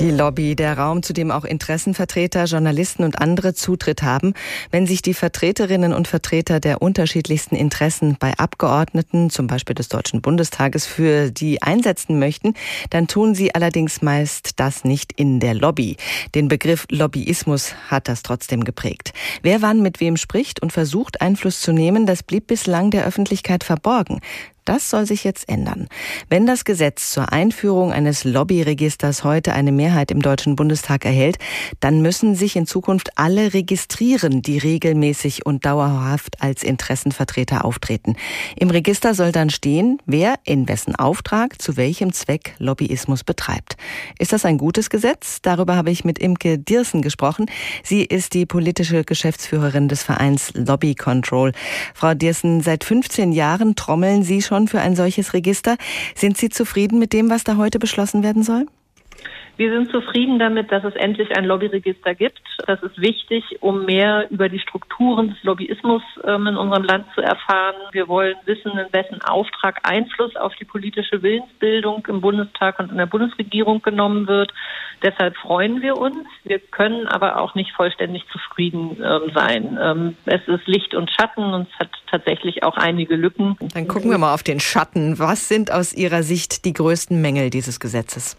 Die Lobby, der Raum, zu dem auch Interessenvertreter, Journalisten und andere Zutritt haben, wenn sich die Vertreterinnen und Vertreter der unterschiedlichsten Interessen bei Abgeordneten, zum Beispiel des Deutschen Bundestages, für die einsetzen möchten, dann tun sie allerdings meist das nicht in der Lobby. Den Begriff Lobbyismus hat das trotzdem geprägt. Wer wann mit wem spricht und versucht, Einfluss zu nehmen, das blieb bislang der Öffentlichkeit verborgen. Das soll sich jetzt ändern. Wenn das Gesetz zur Einführung eines Lobbyregisters heute eine Mehrheit im Deutschen Bundestag erhält, dann müssen sich in Zukunft alle registrieren, die regelmäßig und dauerhaft als Interessenvertreter auftreten. Im Register soll dann stehen, wer in wessen Auftrag zu welchem Zweck Lobbyismus betreibt. Ist das ein gutes Gesetz? Darüber habe ich mit Imke Dirsen gesprochen. Sie ist die politische Geschäftsführerin des Vereins Lobby Control. Frau Dirsen, seit 15 Jahren trommeln Sie schon schon für ein solches Register. Sind Sie zufrieden mit dem, was da heute beschlossen werden soll? Wir sind zufrieden damit, dass es endlich ein Lobbyregister gibt. Das ist wichtig, um mehr über die Strukturen des Lobbyismus ähm, in unserem Land zu erfahren. Wir wollen wissen, in wessen Auftrag Einfluss auf die politische Willensbildung im Bundestag und in der Bundesregierung genommen wird. Deshalb freuen wir uns. Wir können aber auch nicht vollständig zufrieden ähm, sein. Ähm, es ist Licht und Schatten und es hat tatsächlich auch einige Lücken. Dann gucken wir mal auf den Schatten. Was sind aus Ihrer Sicht die größten Mängel dieses Gesetzes?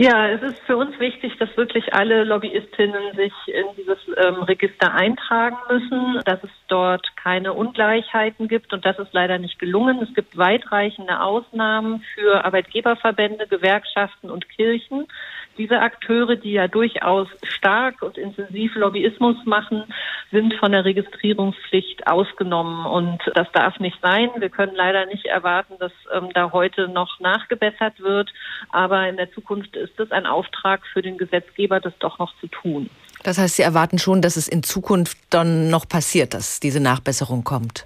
Ja, es ist für uns wichtig, dass wirklich alle Lobbyistinnen sich in dieses ähm, Register eintragen müssen, dass es dort keine Ungleichheiten gibt und das ist leider nicht gelungen. Es gibt weitreichende Ausnahmen für Arbeitgeberverbände, Gewerkschaften und Kirchen diese Akteure, die ja durchaus stark und intensiv Lobbyismus machen, sind von der Registrierungspflicht ausgenommen. Und das darf nicht sein. Wir können leider nicht erwarten, dass ähm, da heute noch nachgebessert wird. Aber in der Zukunft ist es ein Auftrag für den Gesetzgeber, das doch noch zu tun. Das heißt, Sie erwarten schon, dass es in Zukunft dann noch passiert, dass diese Nachbesserung kommt?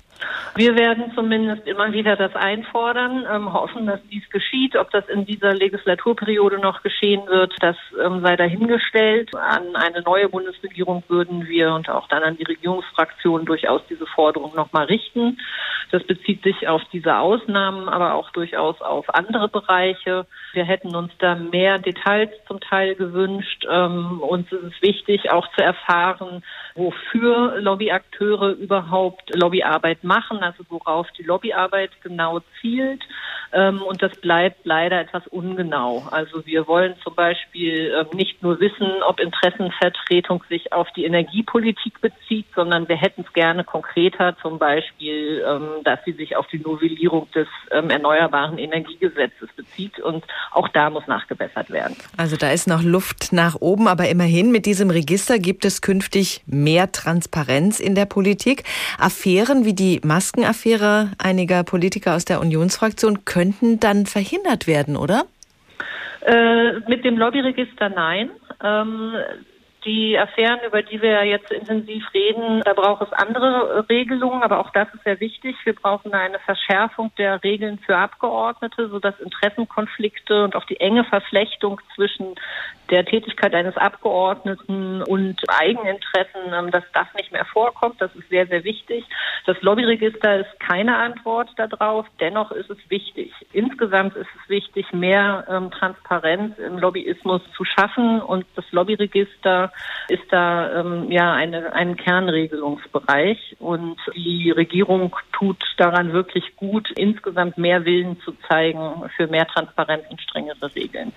Wir werden zumindest immer wieder das einfordern, ähm, hoffen, dass dies geschieht. Ob das in dieser Legislaturperiode noch geschehen wird, das ähm, sei dahingestellt. An eine neue Bundesregierung würden wir und auch dann an die Regierungsfraktionen durchaus diese Forderung nochmal richten. Das bezieht sich auf diese Ausnahmen, aber auch durchaus auf andere Bereiche. Wir hätten uns da mehr Details zum Teil gewünscht. Ähm, uns ist es wichtig, auch zu erfahren, wofür Lobbyakteure überhaupt Lobbyarbeit machen, also worauf die Lobbyarbeit genau zielt. Ähm, und das bleibt leider etwas ungenau. Also wir wollen zum Beispiel ähm, nicht nur wissen, ob Interessenvertretung sich auf die Energiepolitik bezieht, sondern wir hätten es gerne konkreter, zum Beispiel, ähm, dass sie sich auf die Novellierung des Erneuerbaren Energiegesetzes bezieht. Und auch da muss nachgebessert werden. Also da ist noch Luft nach oben, aber immerhin mit diesem Register gibt es künftig mehr Transparenz in der Politik. Affären wie die Maskenaffäre einiger Politiker aus der Unionsfraktion könnten dann verhindert werden, oder? Äh, mit dem Lobbyregister nein. Ähm, die Affären, über die wir jetzt intensiv reden, da braucht es andere Regelungen, aber auch das ist sehr wichtig. Wir brauchen eine Verschärfung der Regeln für Abgeordnete, sodass Interessenkonflikte und auch die enge Verflechtung zwischen der Tätigkeit eines Abgeordneten und Eigeninteressen, ähm, dass das nicht mehr vorkommt. Das ist sehr, sehr wichtig. Das Lobbyregister ist keine Antwort darauf. Dennoch ist es wichtig. Insgesamt ist es wichtig, mehr ähm, Transparenz im Lobbyismus zu schaffen. Und das Lobbyregister ist da ähm, ja eine, ein Kernregelungsbereich. Und die Regierung tut daran wirklich gut, insgesamt mehr Willen zu zeigen für mehr Transparenz und strengere Regeln.